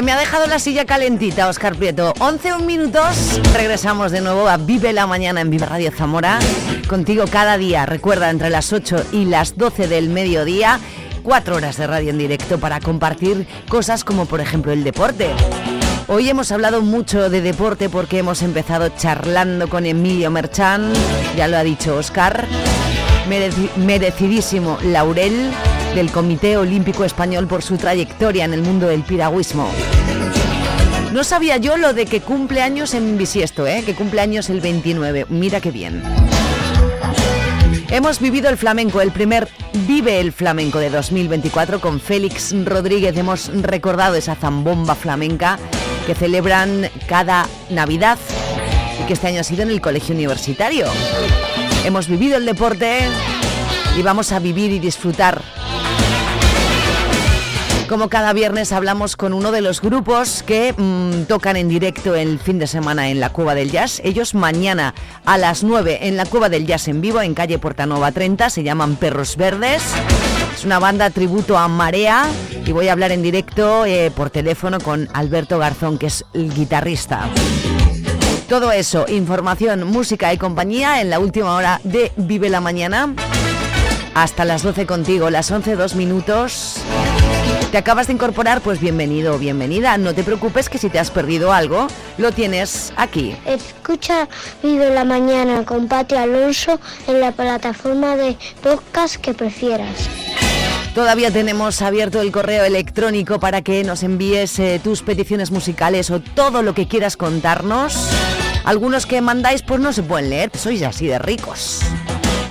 Que me ha dejado la silla calentita, Oscar Prieto. 11 un minutos, regresamos de nuevo a Vive la Mañana en Vive Radio Zamora. Contigo cada día, recuerda, entre las 8 y las 12 del mediodía, cuatro horas de radio en directo para compartir cosas como por ejemplo el deporte. Hoy hemos hablado mucho de deporte porque hemos empezado charlando con Emilio Merchan, ya lo ha dicho Oscar, Mereci- merecidísimo laurel del Comité Olímpico Español por su trayectoria en el mundo del piragüismo. No sabía yo lo de que cumple años en bisiesto, ¿eh? que cumple años el 29. Mira qué bien. Hemos vivido el flamenco, el primer Vive el Flamenco de 2024 con Félix Rodríguez. Hemos recordado esa zambomba flamenca que celebran cada Navidad y que este año ha sido en el colegio universitario. Hemos vivido el deporte y vamos a vivir y disfrutar como cada viernes hablamos con uno de los grupos que mm, tocan en directo el fin de semana en la Cueva del Jazz. Ellos mañana a las 9 en la Cueva del Jazz en vivo en calle Portanova 30. Se llaman Perros Verdes. Es una banda tributo a Marea y voy a hablar en directo eh, por teléfono con Alberto Garzón, que es el guitarrista. Todo eso, información, música y compañía en la última hora de Vive la Mañana. Hasta las 12 contigo, las 11, dos minutos. ¿Te acabas de incorporar? Pues bienvenido o bienvenida. No te preocupes que si te has perdido algo, lo tienes aquí. Escucha Vive la Mañana con Pati Alonso en la plataforma de podcast que prefieras. Todavía tenemos abierto el correo electrónico para que nos envíes eh, tus peticiones musicales o todo lo que quieras contarnos. Algunos que mandáis pues no se pueden leer, sois así de ricos.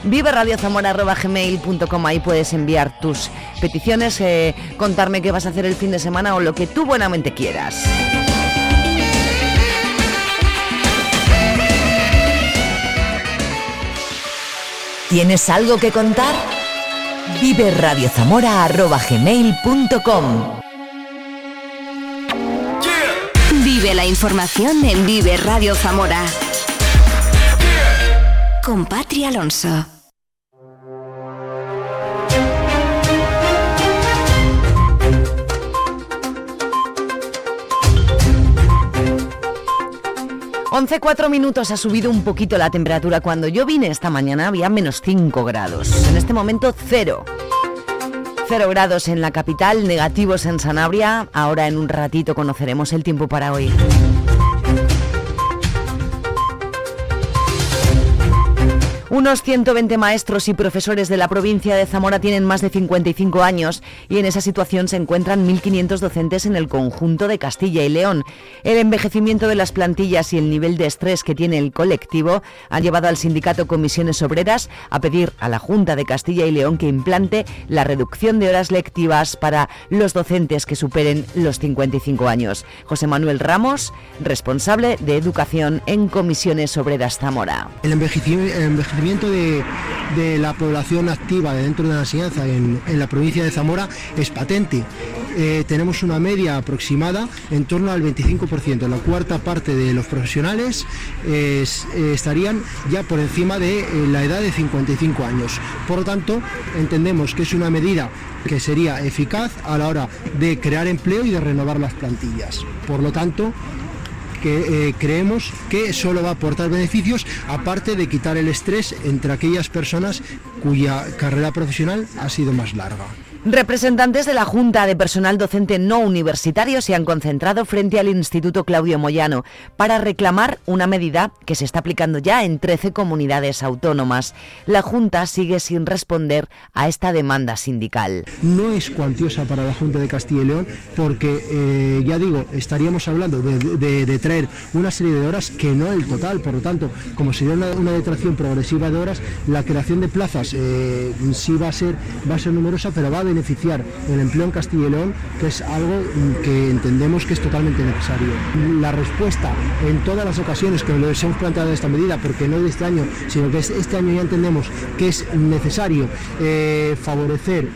Vive radiozamora.gmail.com ahí puedes enviar tus peticiones, eh, contarme qué vas a hacer el fin de semana o lo que tú buenamente quieras. ¿Tienes algo que contar? Vive radiozamora.gmail.com Vive la información en Vive Radio Zamora. Con Alonso. Once cuatro minutos ha subido un poquito la temperatura. Cuando yo vine esta mañana había menos 5 grados. En este momento cero. Cero grados en la capital, negativos en Sanabria. Ahora en un ratito conoceremos el tiempo para hoy. Unos 120 maestros y profesores de la provincia de Zamora tienen más de 55 años y en esa situación se encuentran 1.500 docentes en el conjunto de Castilla y León. El envejecimiento de las plantillas y el nivel de estrés que tiene el colectivo han llevado al sindicato Comisiones Obreras a pedir a la Junta de Castilla y León que implante la reducción de horas lectivas para los docentes que superen los 55 años. José Manuel Ramos, responsable de educación en Comisiones Obreras Zamora. El envejeci- el envejecimiento de, de la población activa dentro de la enseñanza en, la provincia de Zamora es patente. Eh, tenemos una media aproximada en torno al 25%. La cuarta parte de los profesionales es- eh, estarían ya por encima de eh, la edad de 55 años. Por lo tanto, entendemos que es una medida que sería eficaz a la hora de crear empleo y de renovar las plantillas. Por lo tanto, que eh, creemos que solo va a aportar beneficios, aparte de quitar el estrés entre aquellas personas cuya carrera profesional ha sido más larga. Representantes de la Junta de Personal Docente No Universitario se han concentrado frente al Instituto Claudio Moyano para reclamar una medida que se está aplicando ya en 13 comunidades autónomas. La Junta sigue sin responder a esta demanda sindical. No es cuantiosa para la Junta de Castilla y León porque, eh, ya digo, estaríamos hablando de, traer una serie de horas que no el total. Por lo tanto, como sería una, una detracción progresiva de horas, la creación de plazas eh, sí va a, ser, va a ser numerosa, pero va a beneficiar el empleo en Castilla y León, que es algo que entendemos que es totalmente necesario. La respuesta en todas las ocasiones que nos hemos planteado esta medida, porque no de este año, sino que este año ya entendemos que es necesario eh, favorecer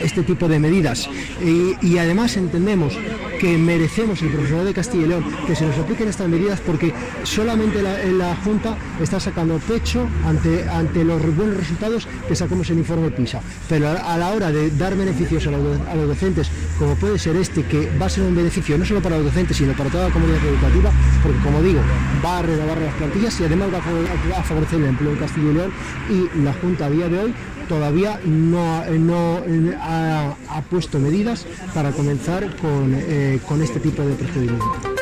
este tipo de medidas. Y, además entendemos que merecemos el profesorado de Castilla y León que se nos apliquen estas medidas porque solamente la, Junta está sacando pecho ante, ante los buenos resultados que sacamos en el informe PISA. Pero a, la hora de dar beneficios a los, docentes, como puede ser este, que va a ser un beneficio no solo para los docentes, sino para toda la comunidad educativa, porque como digo, va a renovar las plantillas y además va a favorecer el empleo en Castilla y León y la Junta a día de hoy todavía no, no ha, ha, puesto medidas para comenzar con, eh, con este tipo de procedimiento.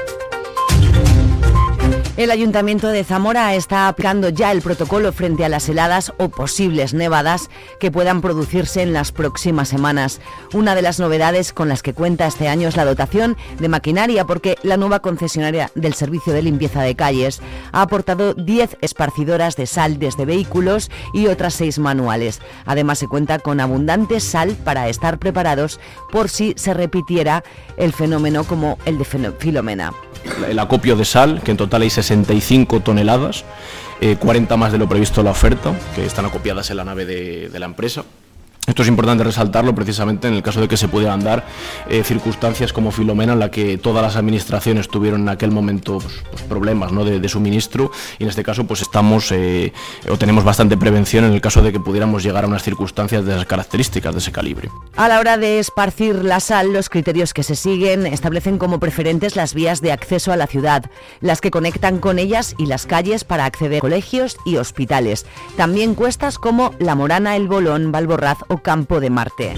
El Ayuntamiento de Zamora está aplicando ya el protocolo frente a las heladas o posibles nevadas que puedan producirse en las próximas semanas. Una de las novedades con las que cuenta este año es la dotación de maquinaria porque la nueva concesionaria del servicio de limpieza de calles ha aportado 10 esparcidoras de sal desde vehículos y otras 6 manuales. Además se cuenta con abundante sal para estar preparados por si se repitiera el fenómeno como el de Filomena el acopio de sal, que en total hay 65 toneladas, 40 eh, más de lo previsto en la oferta, que están acopiadas en la nave de la empresa. Esto es importante resaltarlo precisamente en el caso de que se pudieran dar eh, circunstancias como Filomena en la que todas las administraciones tuvieron en aquel momento pues, pues, problemas ¿no? de, suministro y en este caso pues estamos eh, o tenemos bastante prevención en el caso de que pudiéramos llegar a unas circunstancias de esas características, de ese calibre. A la hora de esparcir la sal, los criterios que se siguen establecen como preferentes las vías de acceso a la ciudad, las que conectan con ellas y las calles para acceder a colegios y hospitales. También cuestas como La Morana, El Bolón, Valborraz Campo de Marte.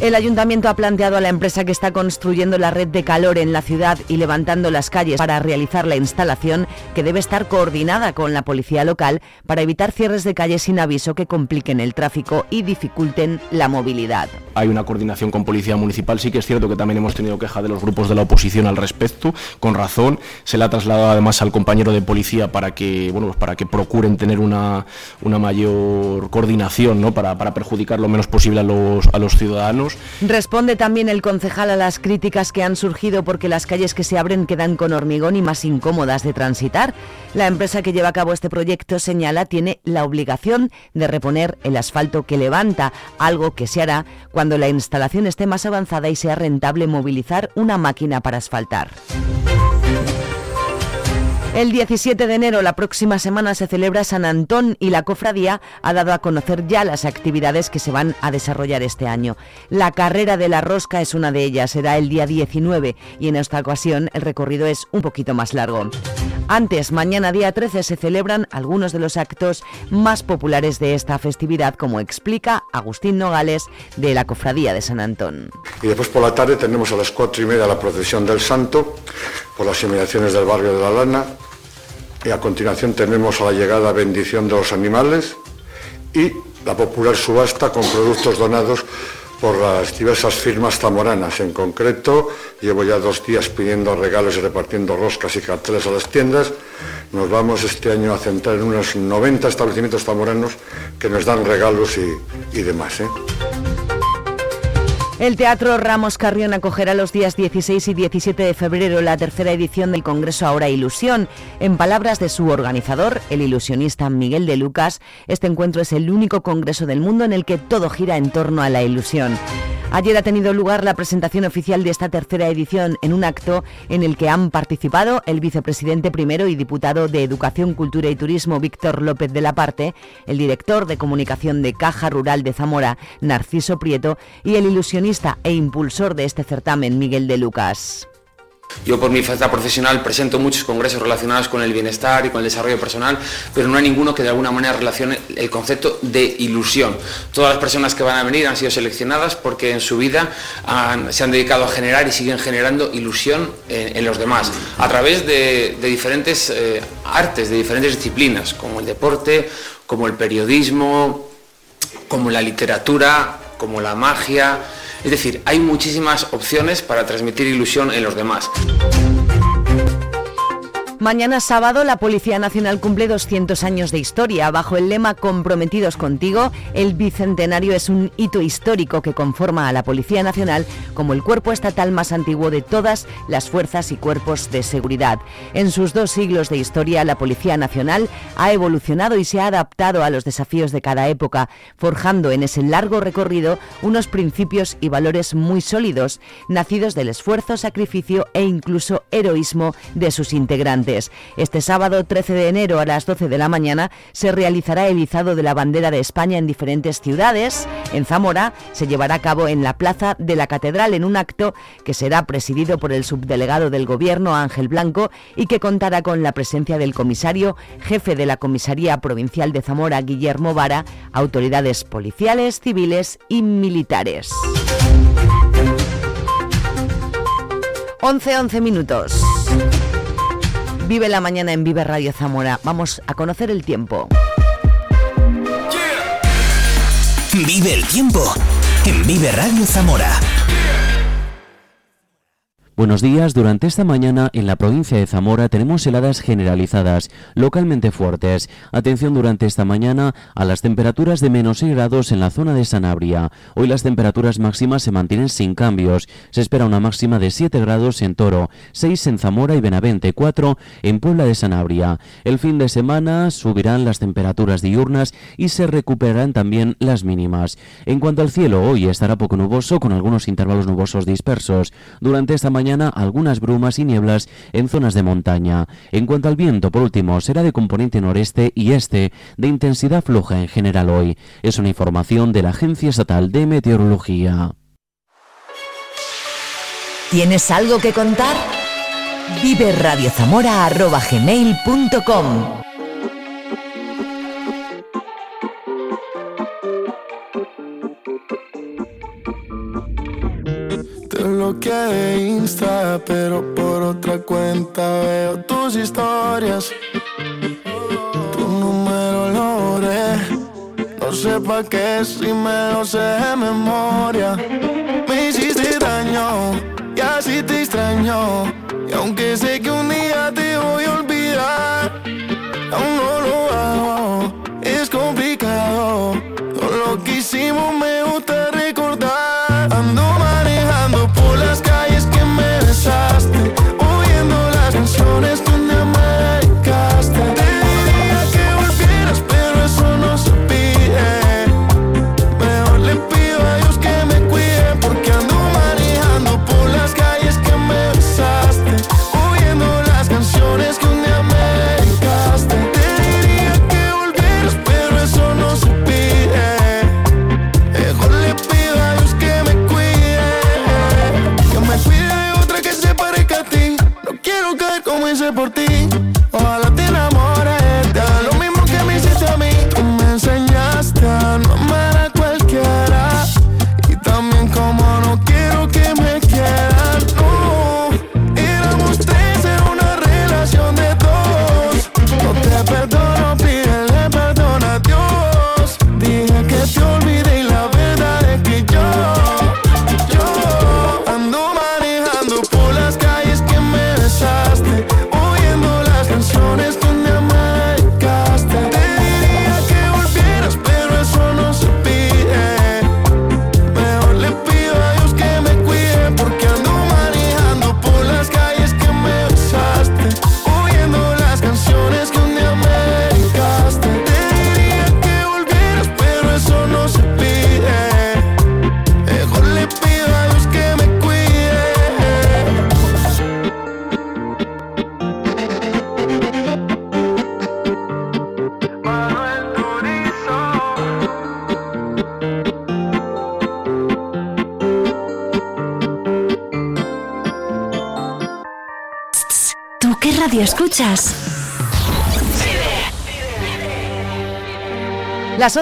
El ayuntamiento ha planteado a la empresa que está construyendo la red de calor en la ciudad y levantando las calles para realizar la instalación que debe estar coordinada con la policía local para evitar cierres de calles sin aviso que compliquen el tráfico y dificulten la movilidad. Hay una coordinación con policía municipal, sí que es cierto que también hemos tenido queja de los grupos de la oposición al respecto, con razón. Se le ha trasladado además al compañero de policía para que, bueno, pues para que procuren tener una, una mayor coordinación ¿no? para, para perjudicar lo menos posible a los, a los ciudadanos Responde también el concejal a las críticas que han surgido porque las calles que se abren quedan con hormigón y más incómodas de transitar. La empresa que lleva a cabo este proyecto señala tiene la obligación de reponer el asfalto que levanta, algo que se hará cuando la instalación esté más avanzada y sea rentable movilizar una máquina para asfaltar. El 17 de enero, la próxima semana, se celebra San Antón y la cofradía ha dado a conocer ya las actividades que se van a desarrollar este año. La carrera de la rosca es una de ellas, será el día 19 y en esta ocasión el recorrido es un poquito más largo. Antes, mañana día 13, se celebran algunos de los actos más populares de esta festividad, como explica Agustín Nogales de la Cofradía de San Antón. Y después por la tarde tenemos a las cuatro y media la procesión del Santo por las inmediaciones del barrio de la Lana, y a continuación tenemos a la llegada bendición de los animales y la popular subasta con productos donados por las diversas firmas zamoranas. En concreto, llevo ya dos días pidiendo regalos y repartiendo roscas y carteles a las tiendas. Nos vamos este año a centrar en unos 90 establecimientos zamoranos que nos dan regalos y, demás. ¿eh? El Teatro Ramos Carrión acogerá los días 16 y 17 de febrero la tercera edición del Congreso Ahora Ilusión. En palabras de su organizador, el ilusionista Miguel de Lucas, este encuentro es el único congreso del mundo en el que todo gira en torno a la ilusión. Ayer ha tenido lugar la presentación oficial de esta tercera edición en un acto en el que han participado el vicepresidente primero y diputado de Educación, Cultura y Turismo Víctor López de la Parte, el director de comunicación de Caja Rural de Zamora, Narciso Prieto, y el ilusionista e impulsor de este certamen, Miguel de Lucas. Yo por mi falta profesional presento muchos congresos relacionados con el bienestar y con el desarrollo personal, pero no hay ninguno que de alguna manera relacione el concepto de ilusión. Todas las personas que van a venir han sido seleccionadas porque en su vida se han dedicado a generar y siguen generando ilusión en, los demás, a través de, diferentes eh, artes, de diferentes disciplinas, como el deporte, como el periodismo, como la literatura, como la magia, es decir, hay muchísimas opciones para transmitir ilusión en los demás. Mañana sábado la Policía Nacional cumple 200 años de historia. Bajo el lema Comprometidos contigo, el Bicentenario es un hito histórico que conforma a la Policía Nacional como el cuerpo estatal más antiguo de todas las fuerzas y cuerpos de seguridad. En sus dos siglos de historia, la Policía Nacional ha evolucionado y se ha adaptado a los desafíos de cada época, forjando en ese largo recorrido unos principios y valores muy sólidos, nacidos del esfuerzo, sacrificio e incluso heroísmo de sus integrantes. Este sábado 13 de enero a las 12 de la mañana se realizará el izado de la bandera de España en diferentes ciudades. En Zamora se llevará a cabo en la Plaza de la Catedral en un acto que será presidido por el subdelegado del Gobierno Ángel Blanco y que contará con la presencia del comisario jefe de la Comisaría Provincial de Zamora Guillermo Vara, autoridades policiales, civiles y militares. 11 11 minutos. Vive la mañana en Vive Radio Zamora. Vamos a conocer el tiempo. Vive el tiempo en Vive Radio Zamora. Buenos días. Durante esta mañana en la provincia de Zamora tenemos heladas generalizadas, localmente fuertes. Atención durante esta mañana a las temperaturas de menos 6 grados en la zona de Sanabria. Hoy las temperaturas máximas se mantienen sin cambios. Se espera una máxima de 7 grados en Toro, 6 en Zamora y Benavente, 4 en Puebla de Sanabria. El fin de semana subirán las temperaturas diurnas y se recuperarán también las mínimas. En cuanto al cielo, hoy estará poco nuboso con algunos intervalos nubosos dispersos. Durante esta mañana algunas brumas y nieblas en zonas de montaña. En cuanto al viento, por último, será de componente noreste y este, de intensidad floja en general hoy. Es una información de la Agencia Estatal de Meteorología. ¿Tienes algo que contar? Vive bloqueé de Insta, pero por otra cuenta veo tus historias. Tu número lo borré, no sé pa' qué si me lo sé de memoria. Me hiciste daño y así te extraño. Y aunque sé que un día te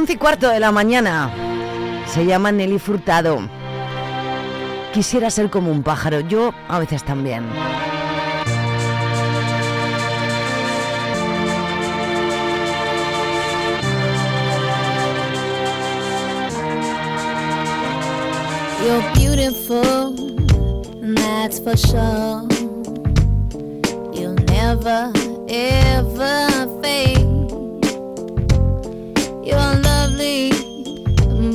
11 y cuarto de la mañana. Se llama Nelly Furtado. Quisiera ser como un pájaro, yo a veces también. You're beautiful, that's for sure. You'll never, ever fade.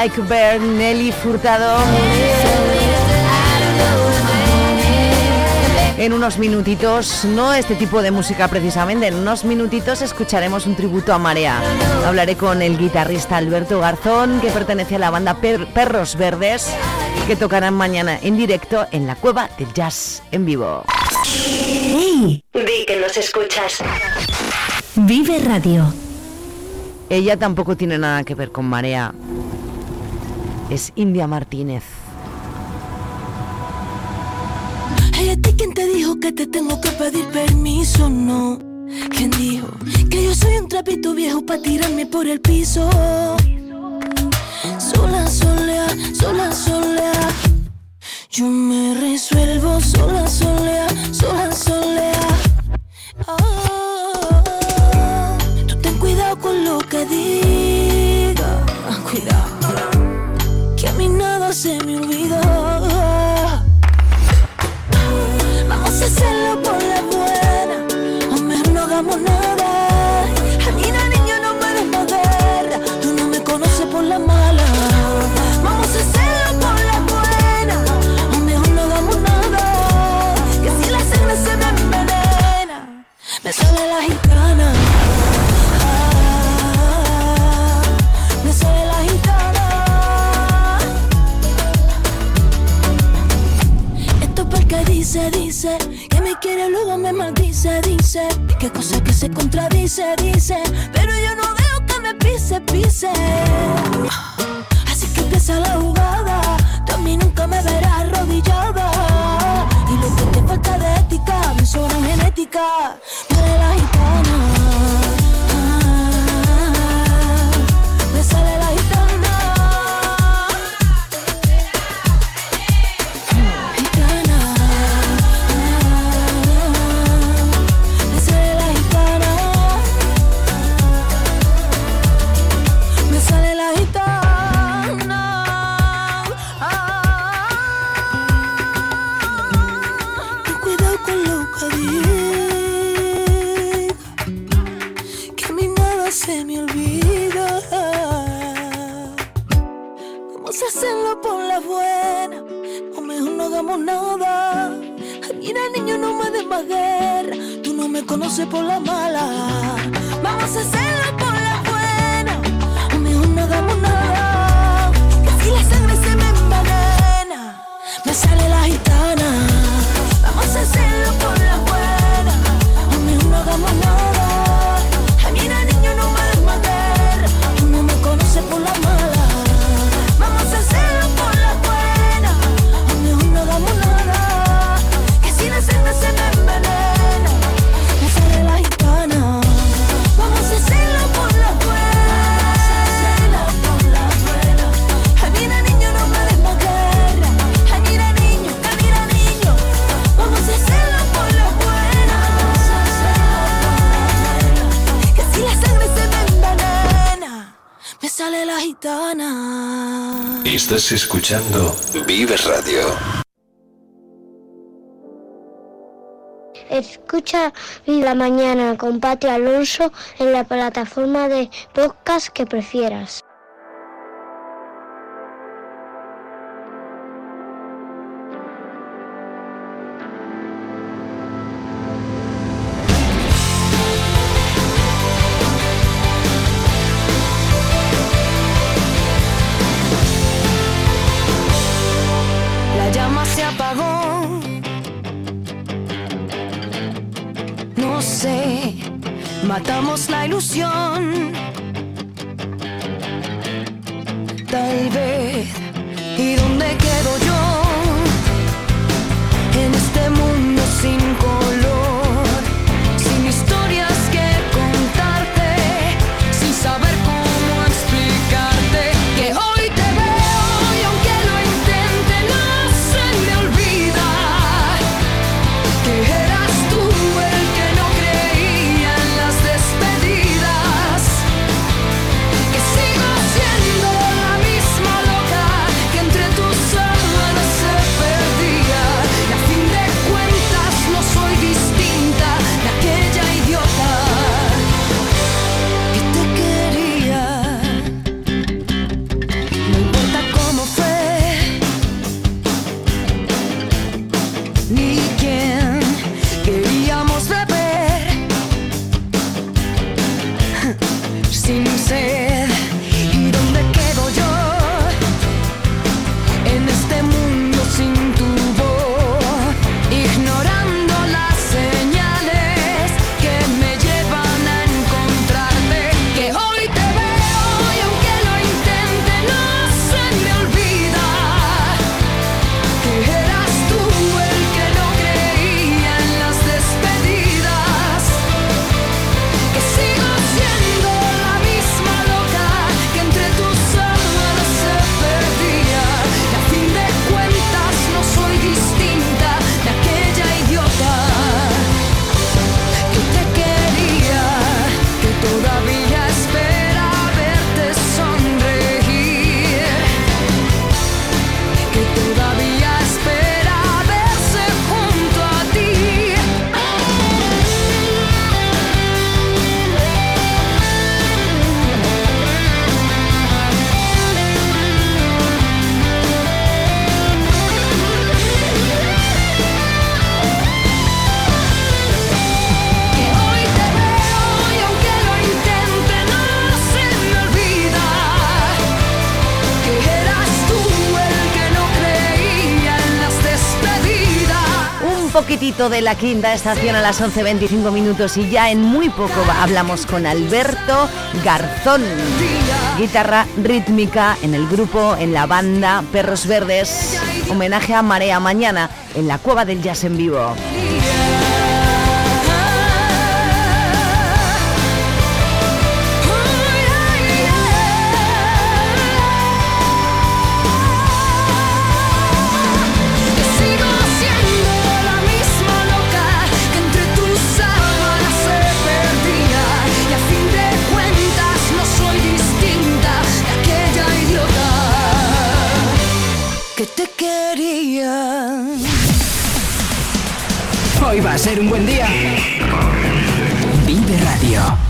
Like Bear, Nelly Furtado. En unos minutitos, no este tipo de música precisamente, en unos minutitos escucharemos un tributo a Marea. Hablaré con el guitarrista Alberto Garzón, que pertenece a la banda Perros Verdes, que tocarán mañana en directo en la Cueva del Jazz en vivo. ¡Hey! Di que nos escuchas. Vive Radio. Ella tampoco tiene nada que ver con Marea es India Martínez. Hey, ¿a ti quién te dijo que te tengo que pedir permiso? No. ¿Quién dijo que yo soy un trapito viejo para tirarme por el piso? Sola, sola, sola, sola. Yo me resuelvo sola, sola, sola, sola. Oh, tú ten cuidado con lo que digas. Se me olvidó. Qué cosa que se contradice, dice, pero yo no veo que me pise, pise. Así que empieza la jugada puse por la mala. Vamos a hacerlo por Estás escuchando Vives Radio. Escucha la mañana con Pati Alonso en la plataforma de podcast que prefieras. perdimos la ilusión. Tal vez, ¿y dónde quedó? De la quinta estación a las 11.25 minutos y ya en muy poco hablamos con Alberto Garzón, guitarra rítmica en el grupo, en la banda Perros Verdes, homenaje a Marea Mañana en la Cueva del Jazz en vivo. Va a ser un buen día. Vive Radio.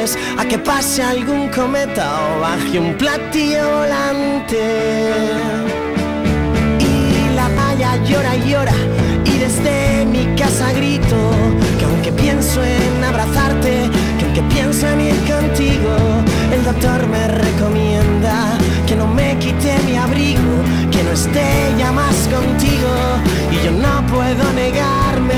a que pase algún cometa o baje un platillo volante. Y la playa llora y llora y desde mi casa grito que aunque pienso en abrazarte, que aunque pienso en ir contigo, el doctor me recomienda que no me quite mi abrigo, que no esté ya más contigo y yo no puedo negarme,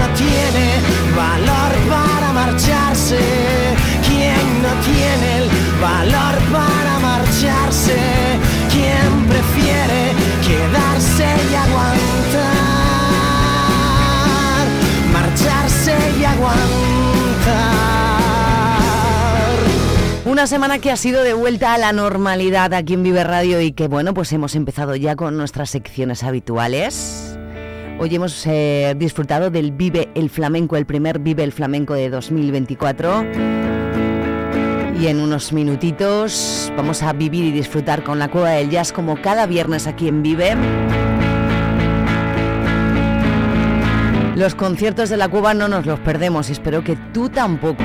no tiene valor para marcharse? ¿Quién no tiene el valor para marcharse? ¿Quién prefiere quedarse y aguantar? Marcharse y aguantar. Una semana que ha sido de vuelta a la normalidad aquí en Vive Radio y que bueno, pues hemos empezado ya con nuestras secciones habituales. Hoy hemos eh, disfrutado del Vive el Flamenco, el primer Vive el Flamenco de 2024. Y en unos minutitos vamos a vivir y disfrutar con la Cueva del Jazz como cada viernes aquí en Vive. Los conciertos de la Cueva no nos los perdemos y espero que tú tampoco.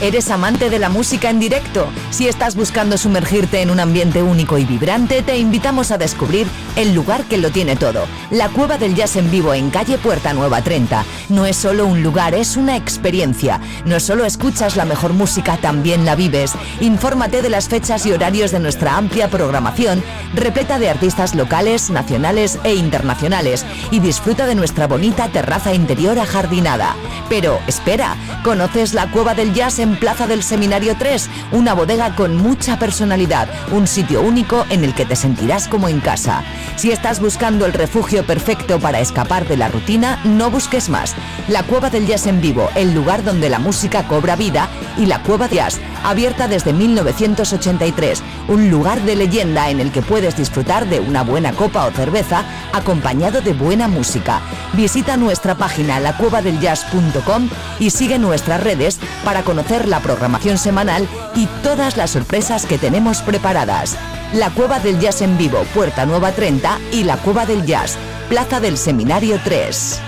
¿Eres amante de la música en directo? Si estás buscando sumergirte en un ambiente único y vibrante, te invitamos a descubrir el lugar que lo tiene todo. La Cueva del Jazz en vivo en calle Puerta Nueva 30. No es solo un lugar, es una experiencia. No solo escuchas la mejor música, también la vives. Infórmate de las fechas y horarios de nuestra amplia programación, repleta de artistas locales, nacionales e internacionales, y disfruta de nuestra bonita terraza interior ajardinada. Pero espera, ¿conoces la Cueva del Jazz en en Plaza del Seminario 3, una bodega con mucha personalidad, un sitio único en el que te sentirás como en casa. Si estás buscando el refugio perfecto para escapar de la rutina, no busques más. La Cueva del Jazz en vivo, el lugar donde la música cobra vida, y la Cueva de Jazz, abierta desde 1983, un lugar de leyenda en el que puedes disfrutar de una buena copa o cerveza acompañado de buena música. Visita nuestra página lacuevadeljazz.com y sigue nuestras redes para conocer la programación semanal y todas las sorpresas que tenemos preparadas. La Cueva del Jazz en vivo, Puerta Nueva 30 y la Cueva del Jazz, Plaza del Seminario 3.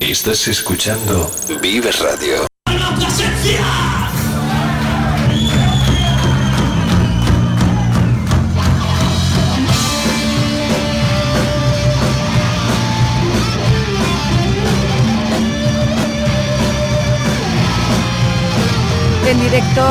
Estás escuchando Vive Radio. Directo,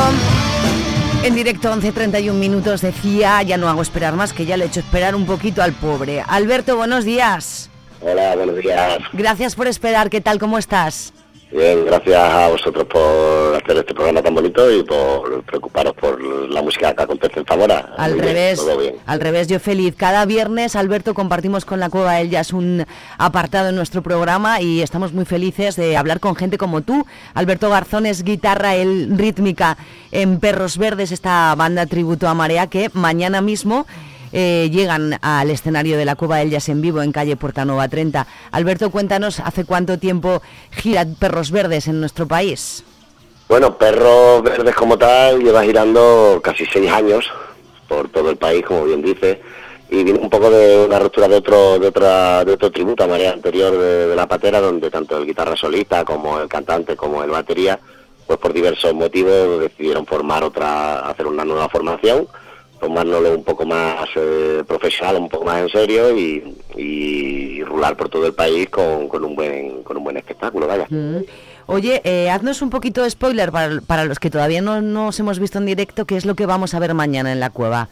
en directo 11.31 minutos decía, ya no hago esperar más, que ya le he hecho esperar un poquito al pobre. Alberto, buenos días. Hola, buenos días. Gracias por esperar, ¿qué tal? ¿Cómo estás? Bien, gracias a vosotros por hacer este programa tan bonito y por preocuparos por la música que acontece en Zamora. Al Muy revés, bien. al revés, yo feliz. Cada viernes, Alberto, compartimos con la Cueva del Jazz un apartado en nuestro programa y estamos muy felices de hablar con gente como tú. Alberto Garzón es guitarra, el rítmica en Perros Verdes, esta banda tributo a Marea que mañana mismo eh, llegan al escenario de la Cueva del Jazz en vivo en calle Portanova 30. Alberto, cuéntanos, ¿hace cuánto tiempo gira Perros Verdes en nuestro país? Bueno, Perros Verdes como tal lleva girando casi seis años por todo el país, como bien dice, y viene un poco de una ruptura de otro de otra de otro tributo a Marea anterior de, de la patera, donde tanto el guitarra solista como el cantante como el batería, pues por diversos motivos decidieron formar otra, hacer una nueva formación, tomárnoslo un poco más eh, profesional, un poco más en serio y, y rular por todo el país con, con un buen con un buen espectáculo, vaya. Mm. Oye, eh, haznos un poquito de spoiler para, para los que todavía no nos hemos visto en directo, ¿qué es lo que vamos a ver mañana en la cueva?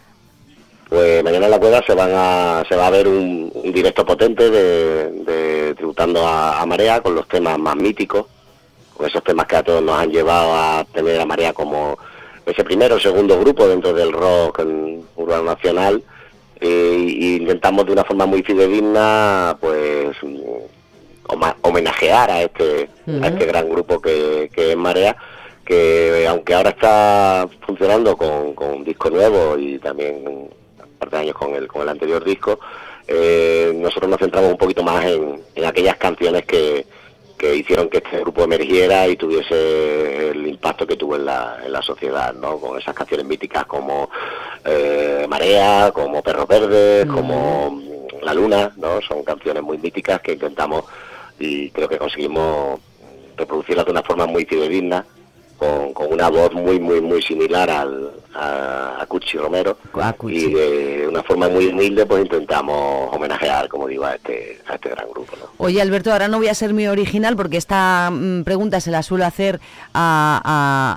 Pues mañana en la cueva se van a, se va a ver un, un directo potente de, de tributando a, a Marea con los temas más míticos, con esos temas que a todos nos han llevado a tener a Marea como ese primero o segundo grupo dentro del rock urbano nacional eh, y intentamos de una forma muy fidedigna pues homenajear a este a este gran grupo que, que es Marea que aunque ahora está funcionando con, con un disco nuevo y también un par de años con el con el anterior disco eh, nosotros nos centramos un poquito más en, en aquellas canciones que, que hicieron que este grupo emergiera y tuviese el impacto que tuvo en la, en la sociedad, ¿no? Con esas canciones míticas como eh, Marea, como Perros Verdes, como mm, La Luna, ¿no? Son canciones muy míticas que intentamos y creo que conseguimos reproducirlas de una forma muy fidedigna, con, con una voz muy, muy, muy similar al, a, a Cuchi Romero. Y de una forma muy humilde, pues intentamos homenajear, como digo, a este, a este gran grupo, ¿no? Oye, Alberto, ahora no voy a ser muy original porque esta mm, pregunta se la suelo hacer a,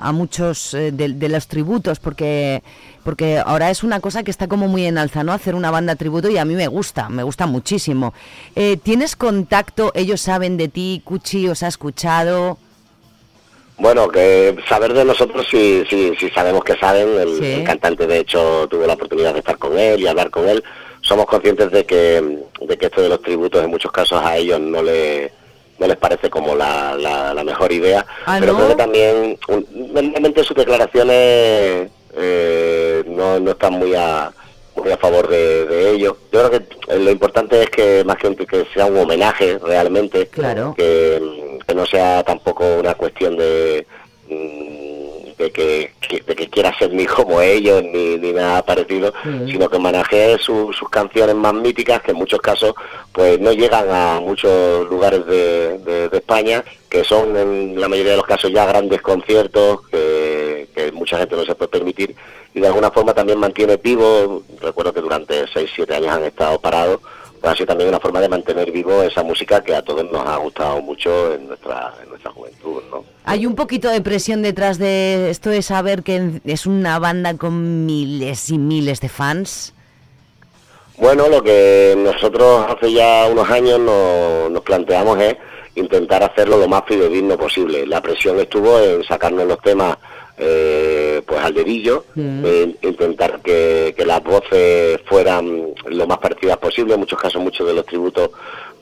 a- a muchos eh, de, de los tributos porque, porque ahora es una cosa que está como muy en alza, ¿no? Hacer una banda tributo y a mí me gusta, me gusta muchísimo. Eh, ¿Tienes contacto? ¿Ellos saben de ti? ¿Cuchi os ha escuchado? Bueno, que saber de nosotros sí, sí sabemos que saben. El, Sí. el cantante, de hecho, tuve la oportunidad de estar con él y hablar con él. Somos conscientes de que, de que esto de los tributos en muchos casos a ellos no, le, no les parece como la, la, la mejor idea. Ah, pero ¿no? creo que también, normalmente sus declaraciones eh, no, no están muy a, muy a favor de, de ello. Yo creo que lo importante es que más que, que sea un homenaje realmente, Claro. que, que no sea tampoco una cuestión de, mm, de que, de que quiera ser ni como ellos ni, ni nada parecido, sino que homenajee su- sus canciones más míticas que en muchos casos pues no llegan a muchos lugares de, de- de España, que son en la mayoría de los casos ya grandes conciertos que, que mucha gente no se puede permitir y de alguna forma también mantiene vivo, recuerdo que durante 6-7 años han estado parados, ha sido también una forma de mantener vivo esa música que a todos nos ha gustado mucho en nuestra, en nuestra juventud, ¿no? Hay un poquito de presión detrás de esto de saber que es una banda con miles y miles de fans. Bueno, lo que nosotros hace ya unos años nos, nos planteamos es intentar hacerlo lo más fidedigno posible. La presión estuvo en sacarnos los temas eh, pues al dedillo, en intentar que, que las voces fueran lo más parecidas posible. En muchos casos, muchos de los tributos,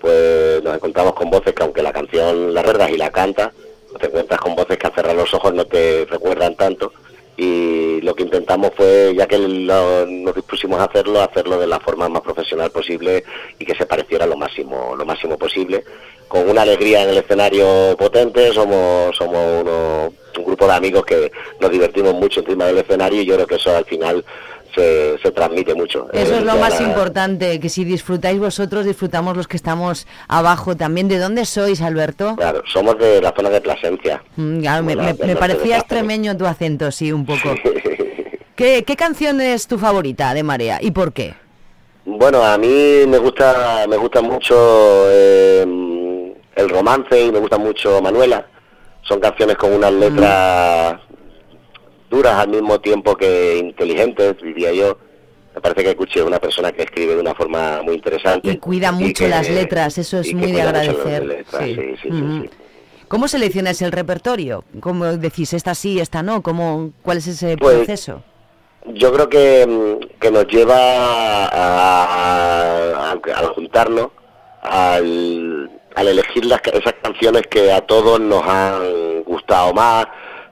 pues nos encontramos con voces que aunque la canción la recuerdas y la canta, te encuentras con voces que al cerrar los ojos no te recuerdan tanto. Y lo que intentamos fue, ya que lo- nos dispusimos a hacerlo, hacerlo de la forma más profesional posible y que se pareciera lo máximo, lo máximo posible. Con una alegría en el escenario potente, somos, somos uno- un grupo de amigos que nos divertimos mucho encima del escenario y yo creo que eso al final se, se transmite mucho. Eso Eh, es lo más la- importante, que si disfrutáis vosotros, disfrutamos los que estamos abajo también. ¿De dónde sois, Alberto? Claro, somos de la zona de Plasencia. Mm, claro, me, parecía extremeño tu acento, sí, un poco. ¿Qué, ¿Qué canción es tu favorita de Marea y por qué? Bueno, a mí me gusta, me gusta mucho eh, el romance y me gusta mucho Manuela. Son canciones con unas letras duras al mismo tiempo que inteligentes, diría yo. Me parece que escuché a una persona que escribe de una forma muy interesante. Y cuida mucho que- las letras, eso es muy de agradecer. letras, Sí. sí, sí, sí. ¿Cómo seleccionas el repertorio? ¿Cómo decís esta sí, esta no? ¿Cómo, ¿Cuál es ese Pues, proceso? Yo creo que, mm, que nos lleva a, a- al juntarnos, al, al elegir las, esas canciones que a todos nos han gustado más.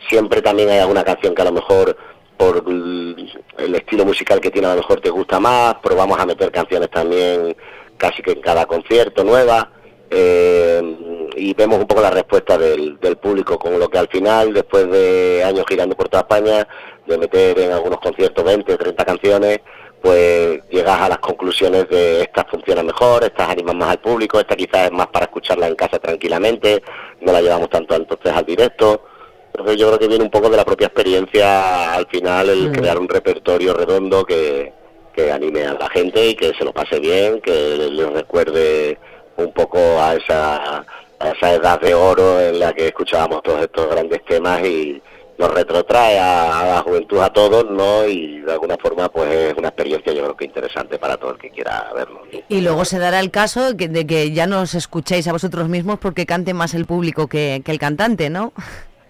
Siempre también hay alguna canción que a lo mejor por el el estilo musical que tiene a lo mejor te gusta más. Probamos a meter canciones también casi que en cada concierto nuevas. eh, y vemos un poco la respuesta del, del público, con lo que al final, después de años girando por toda España, de meter en algunos conciertos 20 o 30 canciones, pues llegas a las conclusiones de estas funcionan mejor, estas animan más al público, esta quizás es más para escucharla en casa tranquilamente, no la llevamos tanto entonces al directo. Entonces yo creo que viene un poco de la propia experiencia al final el Mm. crear un repertorio redondo que, que anime a la gente y que se lo pase bien, que les recuerde un poco a esa, a esa edad de oro en la que escuchábamos todos estos grandes temas y nos retrotrae a, a la juventud a todos, ¿no? Y de alguna forma pues es una experiencia yo creo que interesante para todo el que quiera verlo. Y luego se dará el caso que- de que ya no os escuchéis a vosotros mismos porque cante más el público que, que el cantante, ¿no?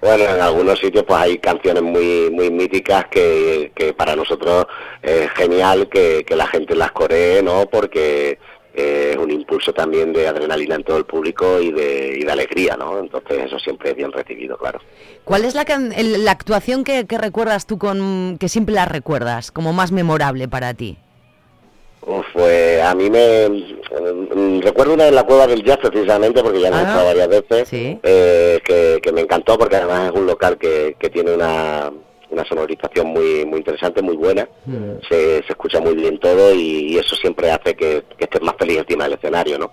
Bueno, en algunos sitios pues hay canciones muy muy míticas que, que para nosotros es genial que, que la gente las coree, ¿no? Porque es un impulso también de adrenalina en todo el público y de, y de alegría, ¿no? Entonces eso siempre es bien recibido, claro. ¿Cuál es la, la actuación que, que recuerdas tú con que siempre la recuerdas como más memorable para ti? Pues a mí me mm, recuerdo una en la cueva del jazz precisamente porque ya la he Ah, estado varias veces sí. eh, que, que me encantó porque además es un local que, que tiene una, una sonorización muy muy interesante muy buena. Se, se escucha muy bien todo y, y eso siempre hace que, que estés más feliz encima del escenario no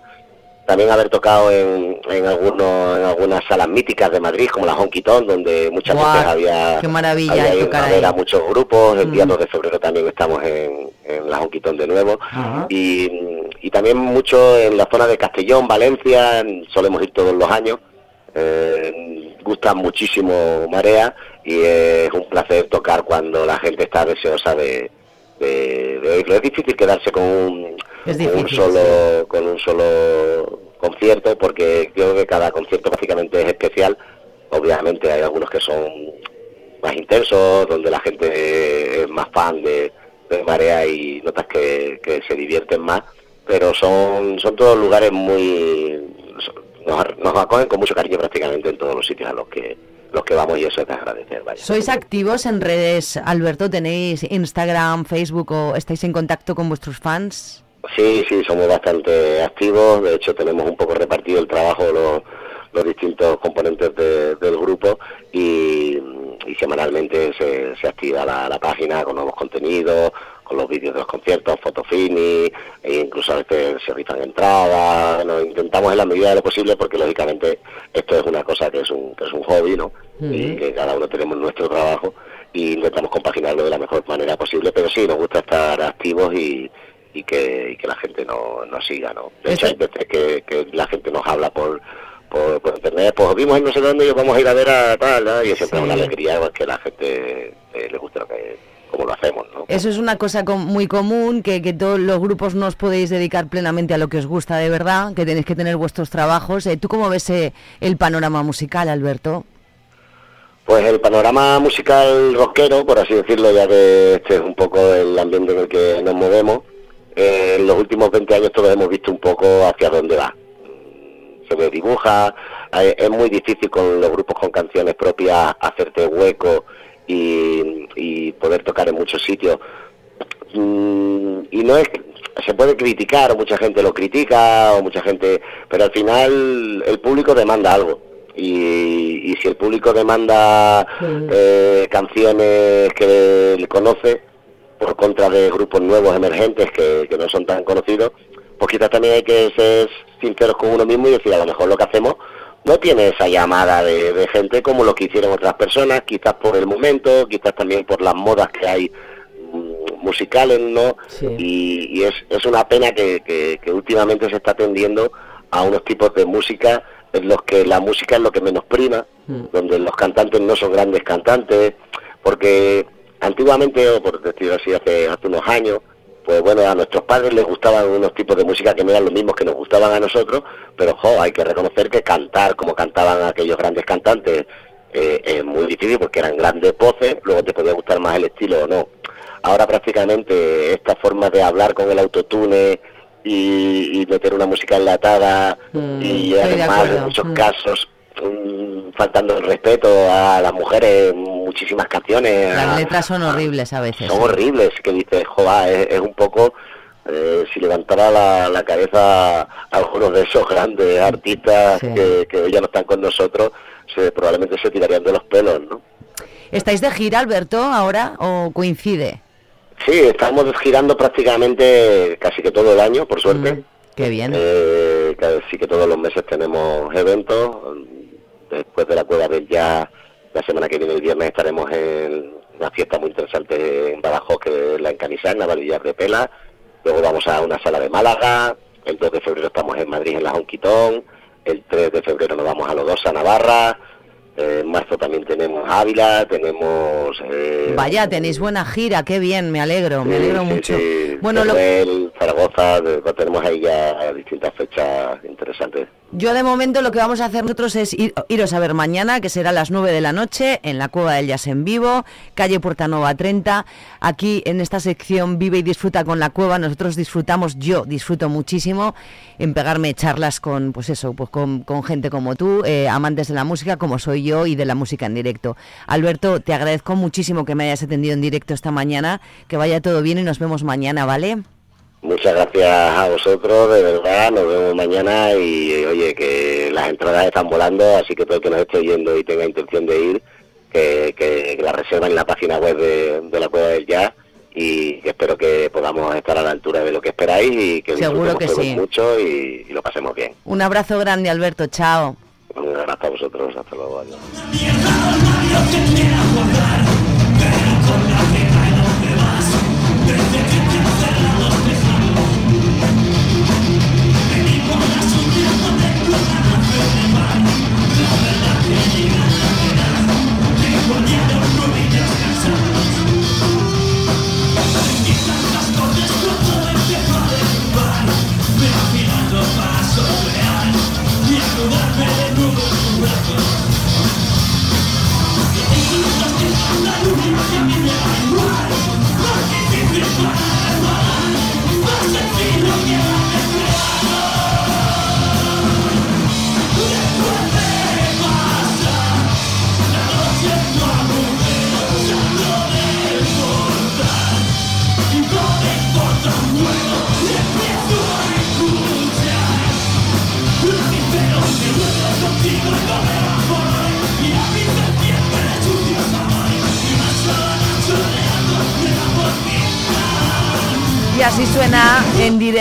también haber tocado en, en algunos en algunas salas míticas de Madrid como la Honky Tonk donde muchas veces había qué maravilla había tocar ahí. a muchos grupos. El día Mm. 2 de febrero también estamos en, en la Honky Tonk de nuevo. Y, y también mucho en la zona de Castellón, Valencia, solemos ir todos los años. Eh, gusta muchísimo Marea y es un placer tocar cuando la gente está deseosa de, de, de oírlo. Es difícil quedarse con un, con solo con un solo concierto porque creo que cada concierto básicamente es especial. Obviamente hay algunos que son más intensos, donde la gente es más fan de, de Marea y notas que, que se divierten más, pero son, son todos lugares muy... Nos, nos acogen con mucho cariño prácticamente en todos los sitios a los que los que vamos y eso es de agradecer, vaya. ¿Sois activos en redes, Alberto? ¿Tenéis Instagram, Facebook o estáis en contacto con vuestros fans? Sí, sí, somos bastante activos. De hecho, tenemos un poco repartido el trabajo los, los distintos componentes de- del grupo y, y semanalmente se, se activa la, la página con nuevos contenidos, con los vídeos de los conciertos, fotofini, e incluso a veces se rifan entradas. Bueno, intentamos en la medida de lo posible porque lógicamente esto es una cosa que es un, que es un hobby, ¿no? Y que cada uno tenemos nuestro trabajo y intentamos compaginarlo de la mejor manera posible, pero sí, nos gusta estar activos y, y que, y que la gente no- nos siga, ¿no? De hecho, hay veces que, que la gente nos habla por, por, por internet, pues vimos en no sé dónde y vamos a ir a ver a tal, ¿no? y siempre es una Sí. alegría pues, que la gente eh, le guste lo que, como lo hacemos, ¿no? Eso es una cosa com- muy común, que, que todos los grupos no os podéis dedicar plenamente a lo que os gusta de verdad, que tenéis que tener vuestros trabajos. Eh, ¿Tú cómo ves eh, el panorama musical, Alberto? Pues el panorama musical rockero, por así decirlo, ya que este es un poco el ambiente en el que nos movemos, eh, en los últimos 20 años todos hemos visto un poco hacia dónde va. Se me dibuja, eh, es muy difícil con los grupos con canciones propias hacerte hueco y, y poder tocar en muchos sitios. Mm, y no es se puede criticar o mucha gente lo critica o mucha gente pero al final el público demanda algo y, y si el público demanda eh, canciones que él conoce por contra de grupos nuevos emergentes que, que no son tan conocidos pues quizás también hay que ser sinceros con uno mismo y decir a lo mejor lo que hacemos no tiene esa llamada de, de gente como lo que hicieron otras personas, quizás por el momento, quizás también por las modas que hay mm, musicales, ¿no? Y, y es, es una pena que, que- que últimamente se está tendiendo a unos tipos de música en los que la música es lo que menos prima, donde los cantantes no son grandes cantantes, porque antiguamente, o por decirlo así, hace, hace unos años, pues bueno, a nuestros padres les gustaban unos tipos de música que no eran los mismos que nos gustaban a nosotros, pero jo, hay que reconocer que cantar como cantaban aquellos grandes cantantes eh, es muy difícil porque eran grandes voces, luego te podía gustar más el estilo o no. Ahora prácticamente esta forma de hablar con el autotune y, y meter una música enlatada y estoy de además en muchos Mm. casos mm, faltando el respeto a las mujeres muchísimas canciones. Las a- letras son horribles a veces. son ¿eh? horribles, que dices, es, es un poco, eh, si levantara la, la cabeza a algunos de esos grandes artistas que, que hoy ya no están con nosotros, se, probablemente se tirarían de los pelos, ¿no? ¿Estáis de gira, Alberto, ahora o coincide? Sí, estamos girando prácticamente casi que todo el año, por suerte. Qué bien. Eh, casi que todos los meses tenemos eventos. Después de la Cueva del Jazz, la semana que viene, el viernes, estaremos en una fiesta muy interesante en Badajoz, que es la Encanizá, en Navalillas de Pela. Luego vamos a una sala de Málaga. El 2 de febrero estamos en Madrid, en la Jonquitón. El 3 de febrero nos vamos a Lodosa, Navarra. Eh, en marzo también tenemos Ávila, tenemos... eh, Vaya, tenéis buena gira, qué bien, me alegro, me alegro sí, mucho. sí. Bueno, lo- Teruel, Zaragoza, de- tenemos ahí ya distintas fechas interesantes. Yo de momento lo que vamos a hacer nosotros es ir- iros a ver mañana, que será a las 9 de la noche, en la Cueva del Jazz en vivo, calle Portanova 30. Aquí en esta sección Vive y Disfruta con la Cueva, nosotros disfrutamos, yo disfruto muchísimo en pegarme charlas con, pues eso, pues con, gente como tú, eh, amantes de la música, como soy yo, y de la música en directo. Alberto, te agradezco muchísimo que me hayas atendido en directo esta mañana, que vaya todo bien y nos vemos mañana, ¿vale? Muchas gracias a vosotros, de verdad, nos vemos mañana y oye, que las entradas están volando, así que todo el que nos esté oyendo y tenga intención de ir, que, que, la reserva en la página web de, de la Cueva del Jazz y espero que podamos estar a la altura de lo que esperáis y que Seguro disfrutemos que sí. mucho y, y lo pasemos bien. Un abrazo grande, Alberto, chao. Un abrazo a vosotros, hasta luego. adiós.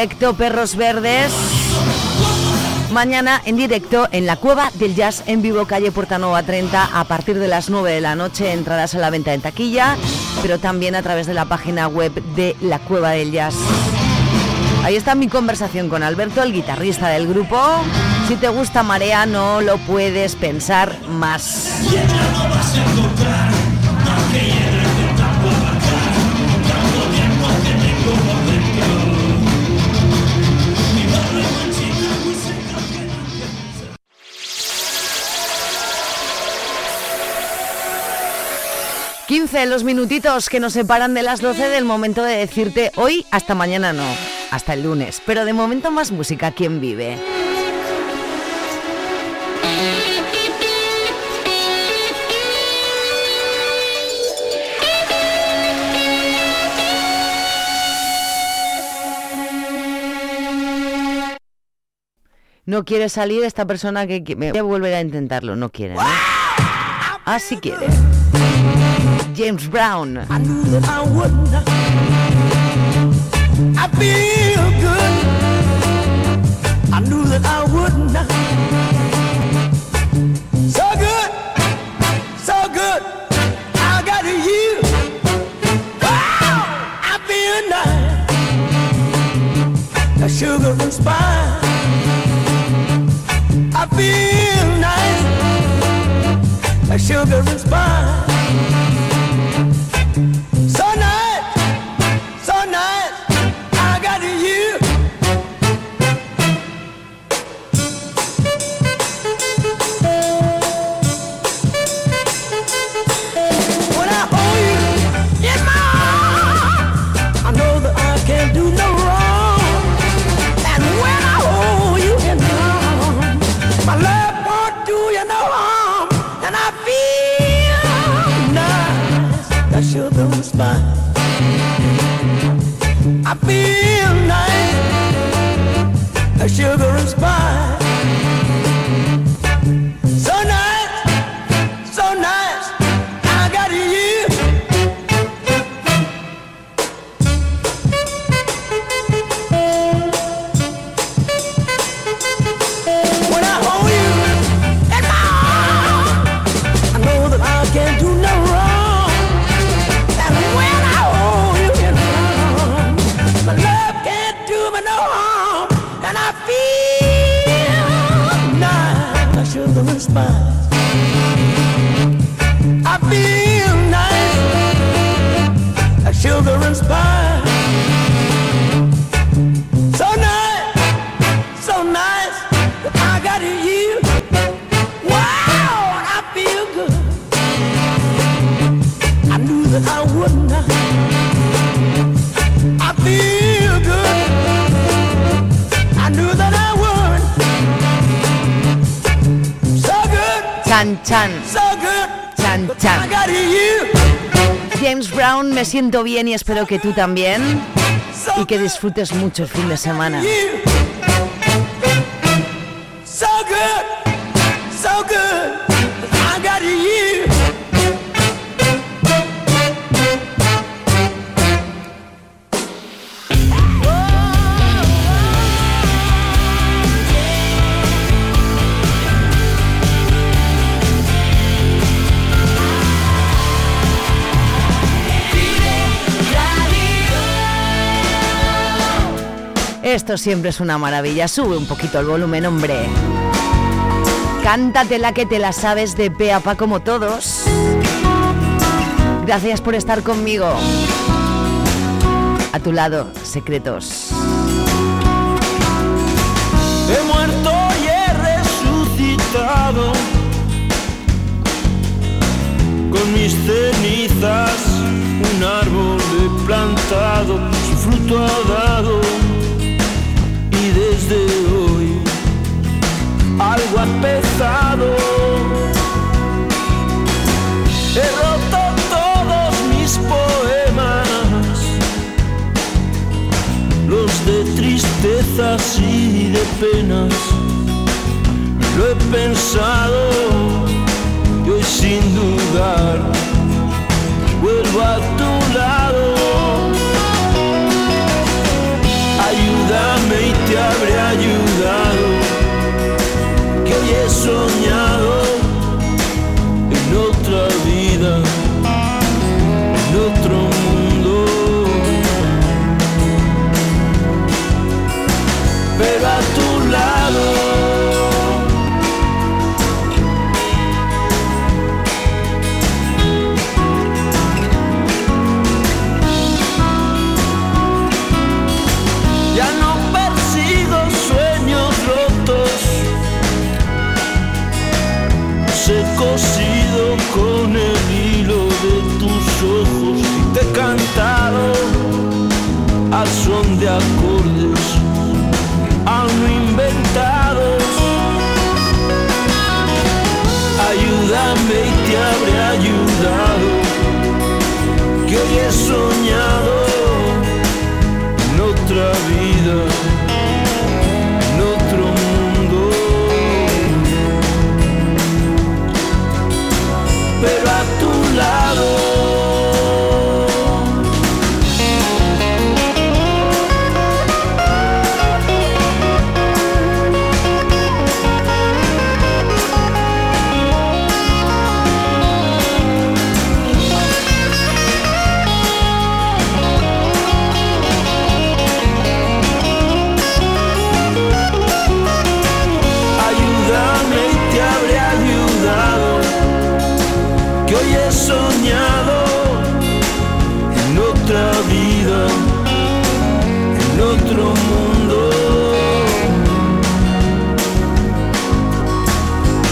Perros Verdes. Mañana en directo en la Cueva del Jazz en vivo, calle Portanova 30, a partir de las 9 de la noche. Entradas a la venta en taquilla, pero también a través de la página web de la Cueva del Jazz. Ahí está mi conversación con Alberto, el guitarrista del grupo. Si te gusta Marea, no lo puedes pensar más. 15 los minutitos que nos separan de las 12 del momento de decirte hoy hasta mañana no, hasta el lunes. Pero de momento más música, ¿quién vive? No quiere salir esta persona que, me voy a volver a intentarlo, no quiere, ¿no? Ah, quiere. James Brown. I knew that I wouldn't. I feel good. I knew that I wouldn't. So good, so good. I got you. Oh, wow, I feel nice. The sugar and spice. I feel nice. The sugar and spice. Chan, chan, chan. James Brown, me siento bien y espero que tú también. Y que disfrutes mucho el fin de semana. Esto siempre es una maravilla. Sube un poquito el volumen, hombre. Cántatela que te la sabes de pe a pa como todos. Gracias por estar conmigo. A tu lado, secretos. He muerto y he resucitado con mis cenizas. Un árbol he plantado, su fruto ha dado desde hoy algo ha empezado. He roto todos mis poemas los de tristezas y de penas. Lo he pensado y hoy sin dudar vuelvo a tu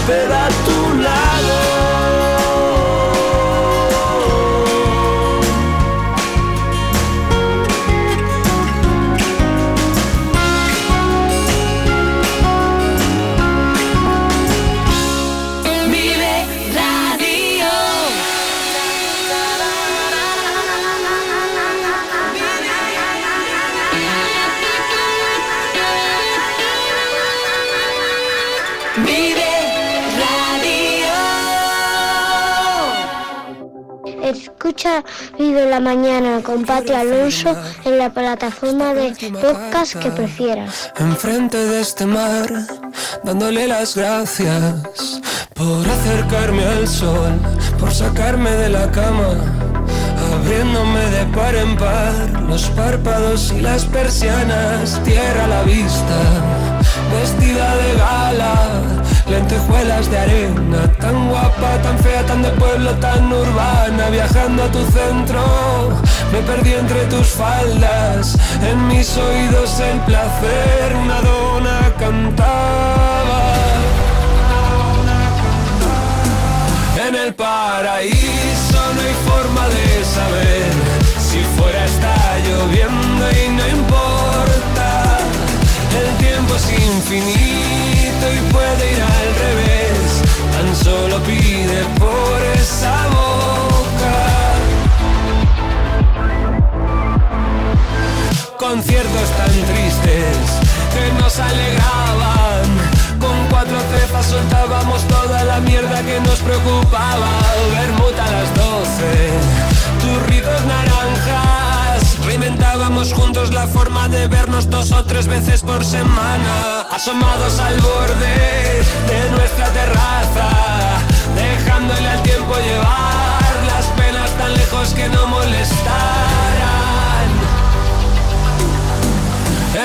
esperar. Con Pati Alonso en la plataforma de podcast que prefieras. Enfrente de este mar, dándole las gracias por acercarme al sol, por sacarme de la cama, abriéndome de par en par los párpados y las persianas, tierra a la vista, vestida de gala, lentejuelas de arena, tan guapa, tan fea, tan de pueblo, tan urbana, viajando a tu centro, me perdí entre tus faldas, en mis oídos el placer, una dona cantaba. En el paraíso no hay forma de saber si fuera está lloviendo y no importa. El tiempo es infinito y puede ir al revés. Tan solo pide por esa boca. Conciertos tan tristes que nos alegraban. Con cuatro cepas soltábamos toda la mierda que nos preocupaba. Bermuda a las doce, turritos naranjas. Reinventábamos juntos la forma de vernos dos o tres veces por semana. Asomados al borde de nuestra terraza, dejándole al tiempo llevar las penas tan lejos que no molestaran.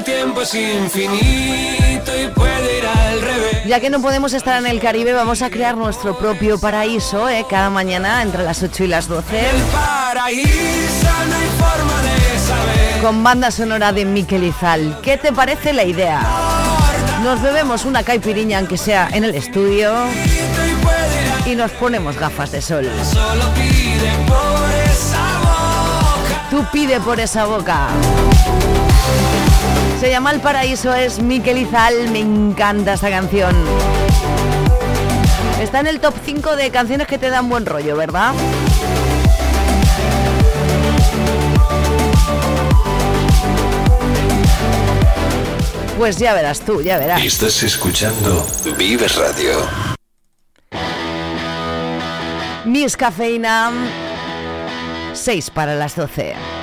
El tiempo es infinito y puede ir al revés. Ya que no podemos estar en el Caribe, vamos a crear nuestro propio paraíso ¿eh? cada mañana entre las 8 y las 12. Paraíso no hay forma de saber. Con banda sonora de Miquel Izal. ¿Qué te parece la idea? Nos bebemos una caipiriña, aunque sea en el estudio, y nos ponemos gafas de sol. Solo pide por esa boca. Tú pide por esa boca. Se llama El Paraíso, es Miquel Izal, me encanta esta canción. Está en el top 5 de canciones que te dan buen rollo, ¿verdad? Pues ya verás tú, ya verás. Estás escuchando Vive Radio. Miss Cafeína, 6 para las 12.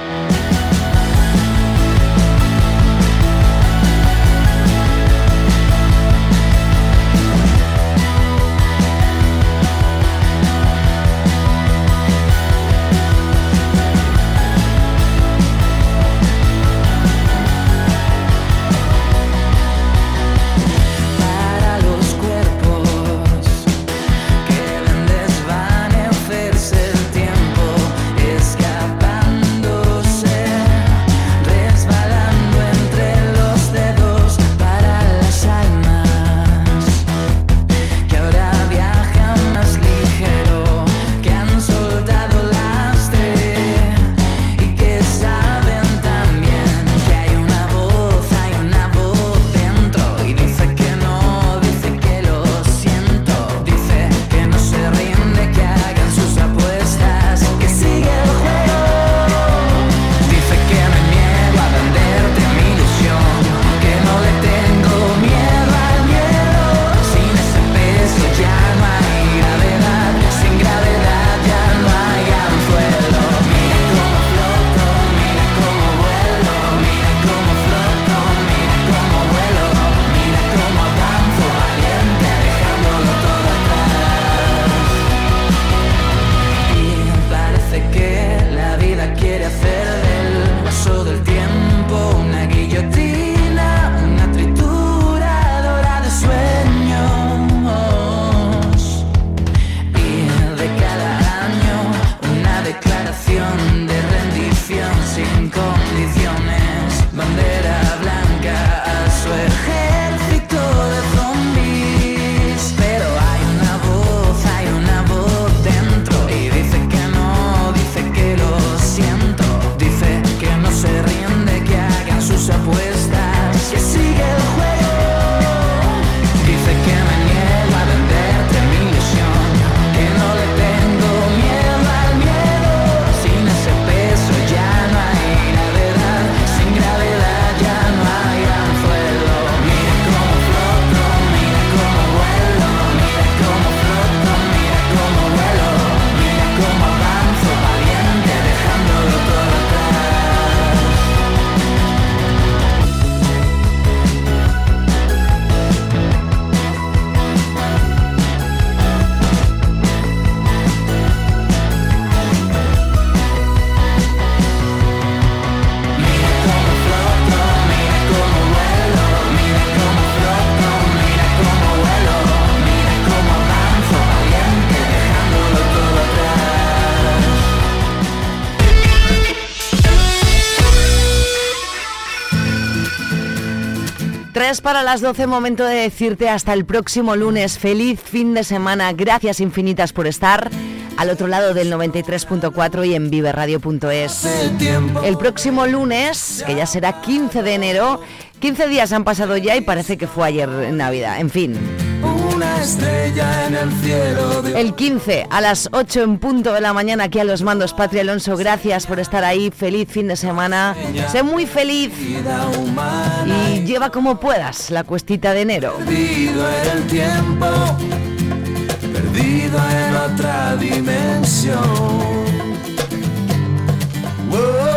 Tres para las 12, momento de decirte hasta el próximo lunes. Feliz fin de semana. Gracias infinitas por estar al otro lado del 93.4 y en viveradio.es. El próximo lunes, que ya será 15 de enero, 15 días han pasado ya y parece que fue ayer en Navidad. En fin. Una estrella en el cielo de El 15 a las 8 en punto de la mañana aquí a los mandos. Patria Alonso, gracias por estar ahí, feliz fin de semana, sé muy feliz. y lleva como puedas la cuestita de enero. perdido en el tiempo, perdido en otra dimensión. Soy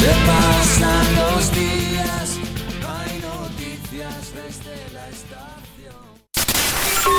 Step outside.